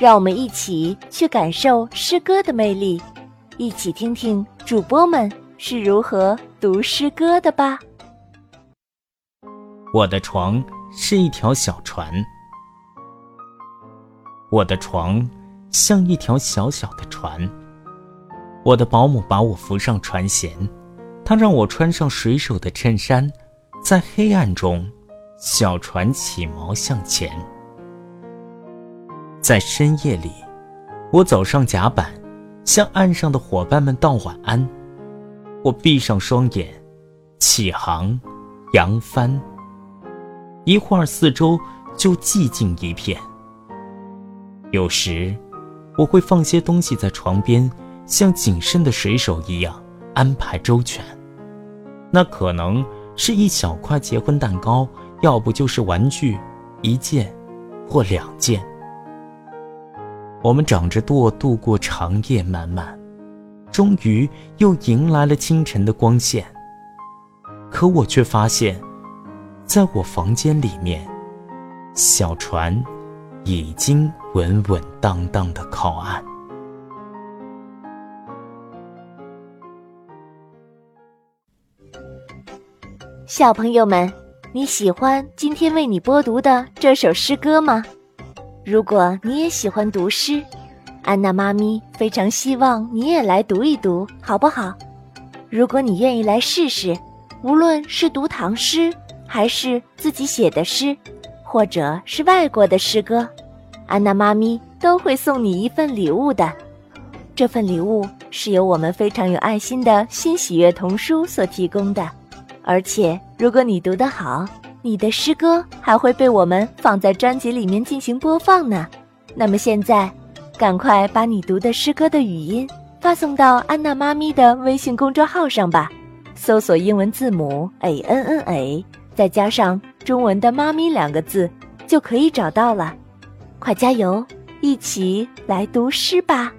让我们一起去感受诗歌的魅力，一起听听主播们是如何读诗歌的吧。我的床是一条小船，我的床像一条小小的船。我的保姆把我扶上船舷，他让我穿上水手的衬衫，在黑暗中，小船起锚向前。在深夜里，我走上甲板，向岸上的伙伴们道晚安。我闭上双眼，起航，扬帆。一会儿，四周就寂静一片。有时，我会放些东西在床边，像谨慎的水手一样安排周全。那可能是一小块结婚蛋糕，要不就是玩具，一件或两件。我们长着舵渡过长夜漫漫，终于又迎来了清晨的光线。可我却发现，在我房间里面，小船已经稳稳当当的靠岸。小朋友们，你喜欢今天为你播读的这首诗歌吗？如果你也喜欢读诗，安娜妈咪非常希望你也来读一读，好不好？如果你愿意来试试，无论是读唐诗，还是自己写的诗，或者是外国的诗歌，安娜妈咪都会送你一份礼物的。这份礼物是由我们非常有爱心的新喜悦童书所提供的，而且如果你读得好。你的诗歌还会被我们放在专辑里面进行播放呢。那么现在，赶快把你读的诗歌的语音发送到安娜妈咪的微信公众号上吧，搜索英文字母 a n n a，再加上中文的“妈咪”两个字，就可以找到了。快加油，一起来读诗吧！